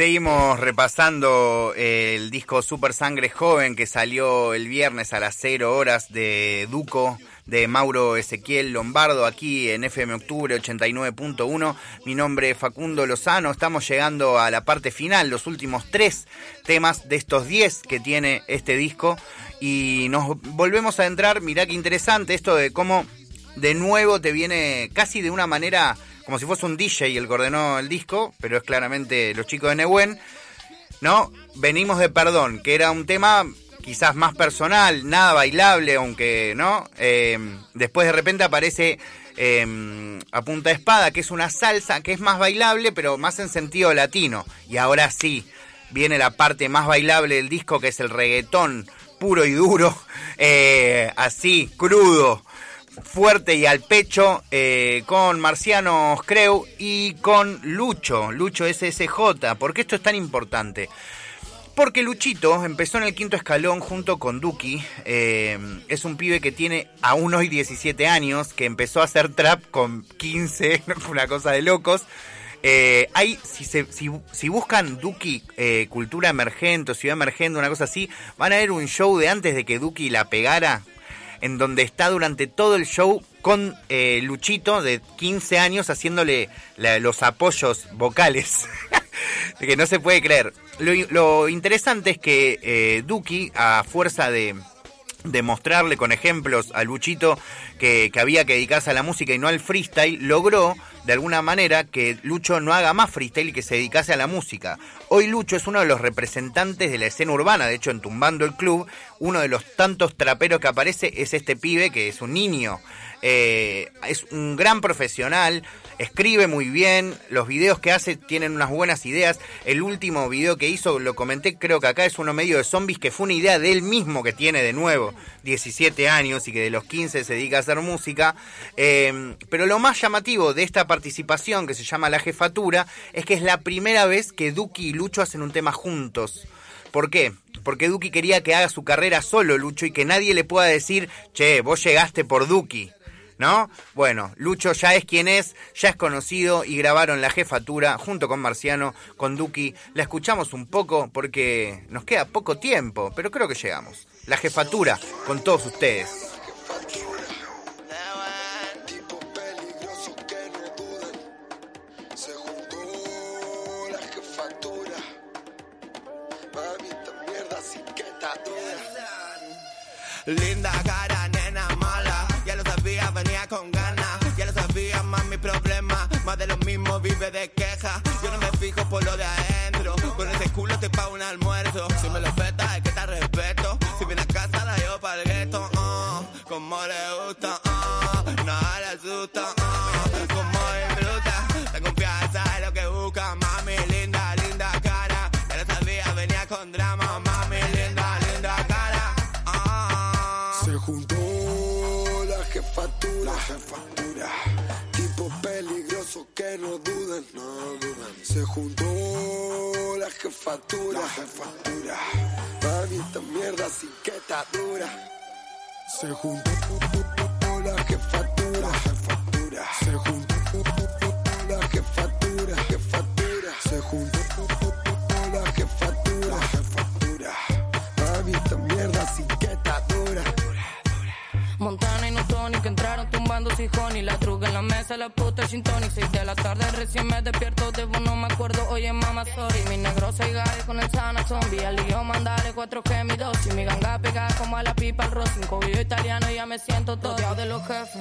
Seguimos repasando el disco Super Sangre Joven que salió el viernes a las 0 horas de Duco de Mauro Ezequiel Lombardo aquí en FM Octubre 89.1. Mi nombre es Facundo Lozano. Estamos llegando a la parte final, los últimos tres temas de estos 10 que tiene este disco. Y nos volvemos a entrar. Mirá qué interesante esto de cómo de nuevo te viene casi de una manera como si fuese un DJ el que ordenó el disco, pero es claramente los chicos de Nehuen, ¿no? Venimos de Perdón, que era un tema quizás más personal, nada bailable, aunque, ¿no? Eh, después de repente aparece eh, A Punta de Espada, que es una salsa que es más bailable, pero más en sentido latino. Y ahora sí, viene la parte más bailable del disco, que es el reggaetón puro y duro, eh, así, crudo fuerte y al pecho eh, con Marciano Creu y con Lucho, Lucho SSJ. ¿Por qué esto es tan importante? Porque Luchito empezó en el quinto escalón junto con Duki. eh, es un pibe que tiene aún hoy 17 años, que empezó a hacer trap con 15, una cosa de locos. Eh, hay, si, se, buscan Duki eh, Cultura Emergente Ciudad Emergente, una cosa así, van a ver un show de antes de que Duki la pegara, en donde está durante todo el show con Luchito de 15 años haciéndole los apoyos vocales. que no se puede creer. Lo, interesante es que eh, Duki, a fuerza de, de mostrarle con ejemplos a Luchito que, había que dedicarse a la música y no al freestyle, logró de alguna manera que Lucho no haga más freestyle y que se dedicase a la música. Hoy Lucho es uno de los representantes de la escena urbana, de hecho en Tumbando el Club, uno de los tantos traperos que aparece es este pibe que es un niño. Eh, es un gran profesional, escribe muy bien, los videos que hace tienen unas buenas ideas. El último video que hizo, lo comenté, creo que acá es uno medio de zombies, que fue una idea de él mismo que tiene de nuevo 17 años y que de los 15 se dedica a música. Eh, pero lo más llamativo de esta participación, que se llama La Jefatura, es que es la primera vez que Duki y Lucho hacen un tema juntos. ¿Por qué? Porque Duki quería que haga su carrera solo, Lucho, y que nadie le pueda decir, che, vos llegaste por Duki. ¿No? Bueno, Lucho ya es quien es, ya es conocido y grabaron la jefatura junto con Marciano, con Duki. La escuchamos un poco porque nos queda poco tiempo, pero creo que llegamos. La jefatura con todos ustedes. Linda cara, nena mala. Ya lo sabía, venía con ganas. Ya lo sabía, más mi problema. Más de lo mismo, vive de queja. Yo no me fijo por lo de adentro. Jefatura. La jefatura. Mami, esta mierda sí que está dura. Se juntó la jefatura. La jefatura. Se juntó la jefatura. Jefatura. Se juntó la jefatura. La jefatura. Mami, esta mierda sí que está dura. Montana y no Tony que entraron tumbando Sijón y la truca en la mesa, la puta Seis de la tarde recién me despierto, de vos no me acuerdo, oye mamá, sorry. Mi negro se gale con el sana zombie, al lío cuatro que mi dos. Y mi ganga pegada como a la pipa al rosin, cobillo italiano y ya me siento todo. Rodeado de los jefes,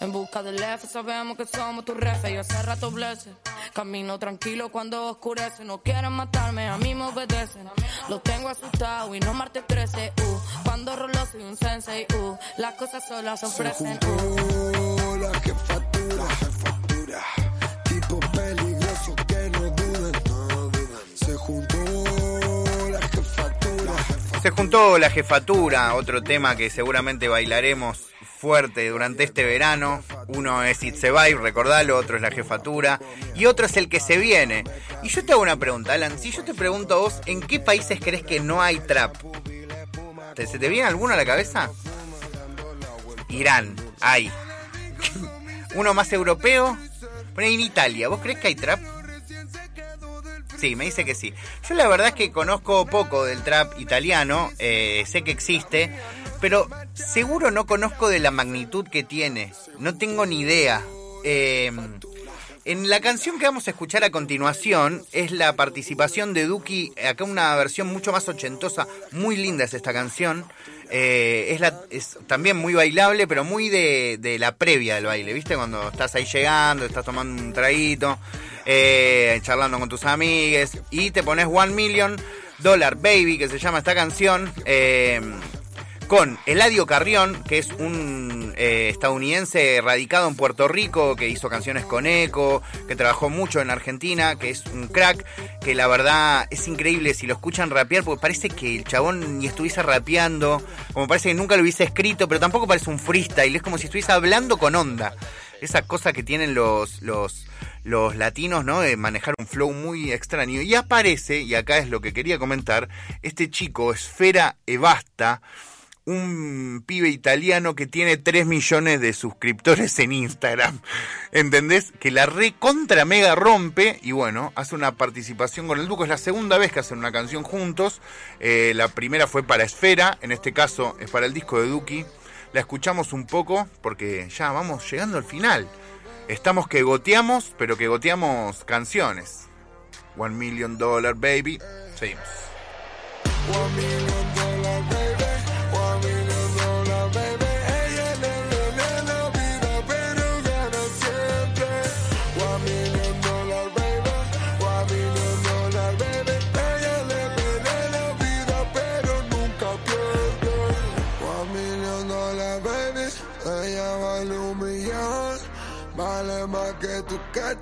en busca del F, sabemos que somos tu refe. Yo hace rato blesse, camino tranquilo cuando oscurece. No quieren matarme, a mí me obedecen. Los tengo asustados y no martes 13, uh. Cuando rolo soy un sensei, uh. Las cosas solas se ofrecen, uh. la jefatura, la jefatura. Peligroso que no no. Se juntó la jefatura. Se juntó la jefatura, otro tema que seguramente bailaremos fuerte durante este verano. Uno es It's a Vibe, recordalo, otro es la jefatura y otro es el que se viene. Y yo te hago una pregunta, Alan. Si yo te pregunto a vos, ¿en qué países crees que no hay trap? ¿Te- ¿Se te viene alguno a la cabeza? Irán, hay. Uno más europeo. Bueno, en Italia, ¿vos crees que hay trap? Sí, me dice que sí. Yo la verdad es que conozco poco del trap italiano, eh, sé que existe, pero seguro no conozco de la magnitud que tiene. No tengo ni idea. Eh, en la canción que vamos a escuchar a continuación es la participación de Duki, acá una versión mucho más ochentosa, muy linda es esta canción. Eh, es, la, es también muy bailable, pero muy de, de la previa del baile, ¿viste? Cuando estás ahí llegando, estás tomando un traguito, eh, charlando con tus amigues y te pones One Million Dollar Baby, que se llama esta canción, eh, con Eladio Carrión, que es un eh, estadounidense radicado en Puerto Rico, que hizo canciones con Eco, que trabajó mucho en Argentina, que es un crack, que la verdad es increíble si lo escuchan rapear, porque parece que el chabón ni estuviese rapeando, como parece que nunca lo hubiese escrito, pero tampoco parece un freestyle, es como si estuviese hablando con onda. Esa cosa que tienen los, los, los latinos, ¿no? De manejar un flow muy extraño. Y aparece, y acá es lo que quería comentar, este chico, Esfera Evasta, un pibe italiano que tiene 3 millones de suscriptores en Instagram. ¿Entendés? Que la re contra mega rompe y bueno, hace una participación con el Duco. Es la segunda vez que hacen una canción juntos. Eh, la primera fue para Esfera, en este caso es para el disco de Duki. La escuchamos un poco porque ya vamos llegando al final. Estamos que goteamos, pero que goteamos canciones. One Million Dollar Baby. Seguimos. One million dollar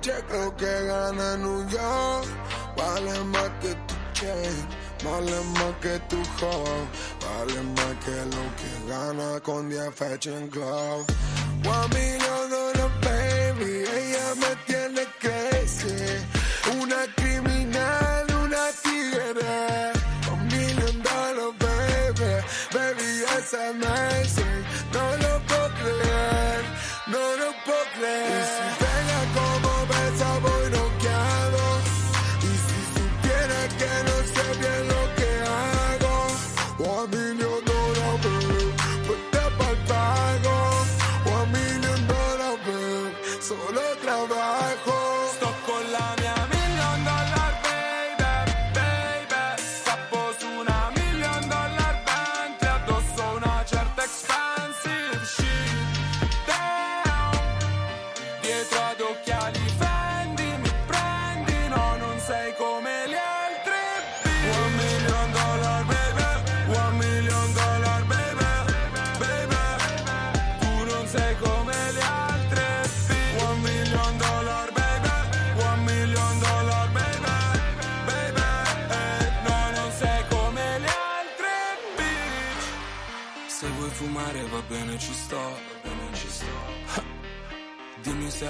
caché, creo que gana New York. Vale más que tu chain. Vale más que tu home, vale más que lo que gana con 10 Fashion Club. One million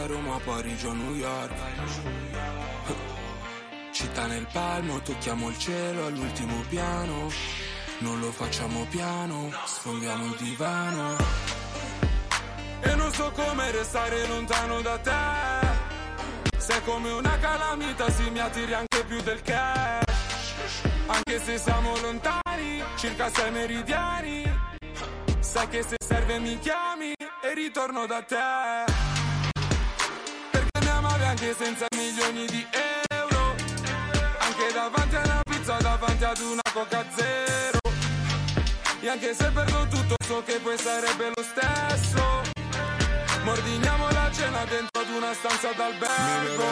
Roma, Parigi o New York città nel palmo, tocchiamo il cielo all'ultimo piano. Non lo facciamo piano, sfondiamo il divano. E non so come restare lontano da te. Sei come una calamita, si mi attiri anche più del cash. Anche se siamo lontani, circa sei meridiani. Sai che se serve mi chiami e ritorno da te. Anche senza milioni di euro. Anche davanti a una pizza, davanti ad una coca zero. E anche se perdo tutto, so che poi sarebbe lo stesso. Mordiniamo la cena dentro ad una stanza d'albergo.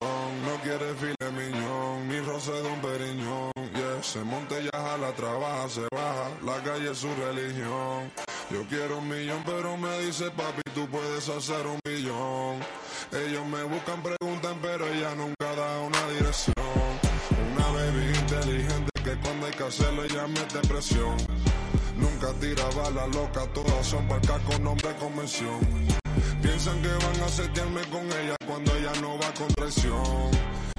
No quiere filet miñón, ni roce de un periñón. Yeah, se monta y jala, trabaja, se baja. La calle es su religión. Yo quiero un millón, pero me dice papi, tú puedes hacer un millón. Ellos me buscan, preguntan, pero ella nunca da una dirección. Una baby inteligente que cuando hay que hacerlo ella mete presión. Nunca tira balas loca, todas son barcas con nombre convención. Piensan que van a setearme con ella cuando ella no va con traición.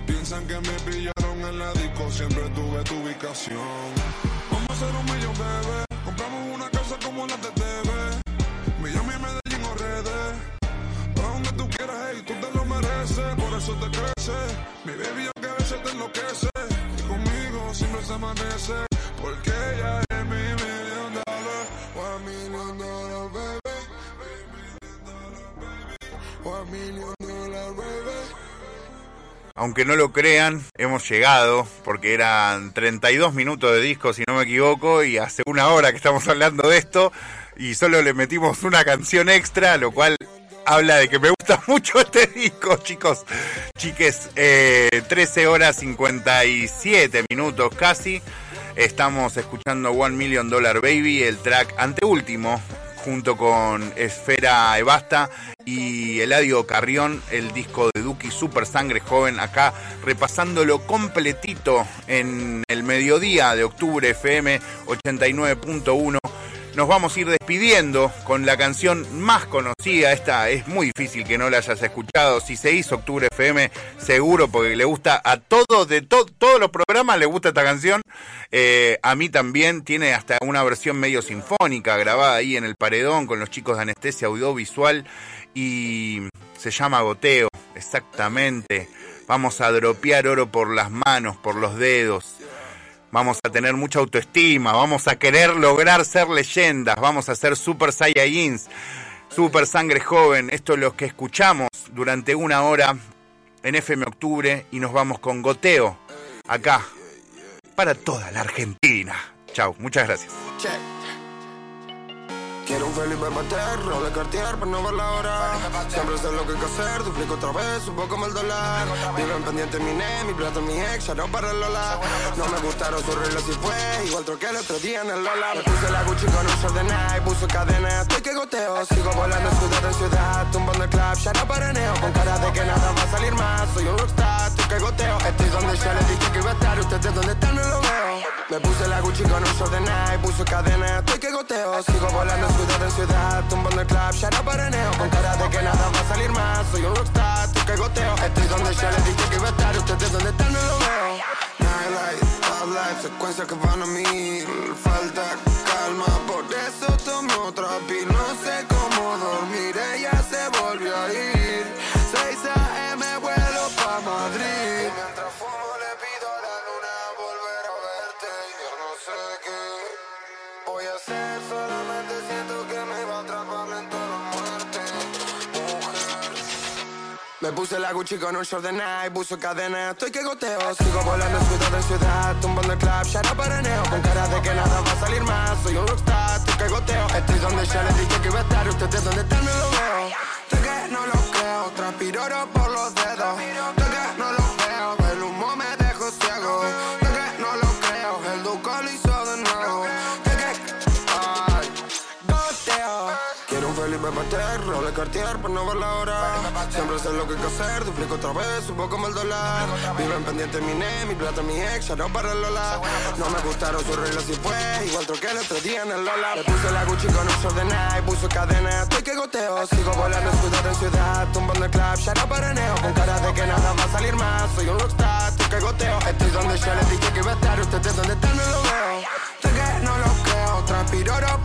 Piensan que me pillaron en la disco, siempre tuve tu ubicación. Vamos a hacer un millón, bebé. Compramos una casa como la de TV. Quieras, hey, tú te lo mereces. Por eso te crece. Mi baby, aunque a veces te enloquece. Y conmigo siempre se amanece. Porque ella es mi million dollar. One million dollar, baby. One million dollar, baby. Aunque no lo crean, hemos llegado, porque eran 32 minutos de disco, si no me equivoco, y hace una hora que estamos hablando de esto, y solo le metimos una canción extra, lo cual habla de que me mucho este disco, chicos. Chiques, eh, 13 horas 57 minutos casi. Estamos escuchando One Million Dollar Baby, el track anteúltimo, junto con Esfera Ebasta y Eladio Carrión, el disco de Duki Super Sangre Joven, acá repasándolo completito en el mediodía de octubre FM 89.1. Nos vamos a ir despidiendo con la canción más conocida. Esta es muy difícil que no la hayas escuchado. Si se hizo Octubre FM, seguro, porque le gusta a todos, de to todos los programas le gusta esta canción. Eh, a mí también tiene hasta una versión medio sinfónica grabada ahí en el paredón con los chicos de anestesia audiovisual y se llama Goteo, exactamente. Vamos a dropear oro por las manos, por los dedos. Vamos a tener mucha autoestima, vamos a querer lograr ser leyendas, vamos a ser super saiyajins, super sangre joven. Esto es lo que escuchamos durante una hora en FM Octubre y nos vamos con Goteo acá para toda la Argentina. Chau, muchas gracias. Quiero un Felipe Pater, roble Cartier, pero no ver la hora. Siempre sé lo que hay que hacer, duplico otra vez, un poco el dólar. Vivo en pendiente mi ne, mi plato, mi ex, ya no para el Lola. No me gustaron sus reglas y fue, igual troqué el otro día en el Lola. Me puse la Gucci con un short de Nike, puso cadena, estoy que goteo. Sigo volando ciudad en ciudad, tumbando el club, ya no paraneo. Con cara de que nada va a salir más, soy un rockstar, estoy que goteo. Estoy donde yo les dije que iba a estar, ustedes donde están no lo veo. Me puse la Gucci con un short de Nike, puso cadena, estoy que goteo. Sigo volando ciudad en ciudad, tumbando el club, ya no paraneo. Con cara de que nada va a salir más, soy un rockstar, estoy que goteo. Estoy donde yo les dije que iba a estar, ustedes donde están no lo veo. Nightlight, top life, secuencias que van a mil. Falta calma, por eso tomo otra pil. Puse la Gucci con un short de Nike, puso cadena, estoy que goteo. Sigo volando ciudad en ciudad, tumbando el club, ya no paraneo. Con cara de que nada va a salir más, soy un rockstar, estoy que goteo. Estoy donde ya les dije que iba a estar, ustedes donde están no lo veo. Estoy que no lo creo, transpiro por Cartier por no ver la hora. Siempre sé lo que hay que hacer, duplico otra vez, un poco el dólar. Viven pendiente mi ne, mi plata, mi ex, ya no para el Lola. No me gustaron sus reglas y fue, igual troqué el otro día en el Lola. Le puse la Gucci con un short de Nike, puso cadena, estoy que goteo. Sigo volando ciudad en ciudad, tumbando el club, ya no paraneo. Con cara de que nada va a salir más, soy un rockstar, estoy que goteo. Estoy donde yo les dije que iba a estar, ustedes donde están no lo veo. Sé que no lo creo, transpiro oro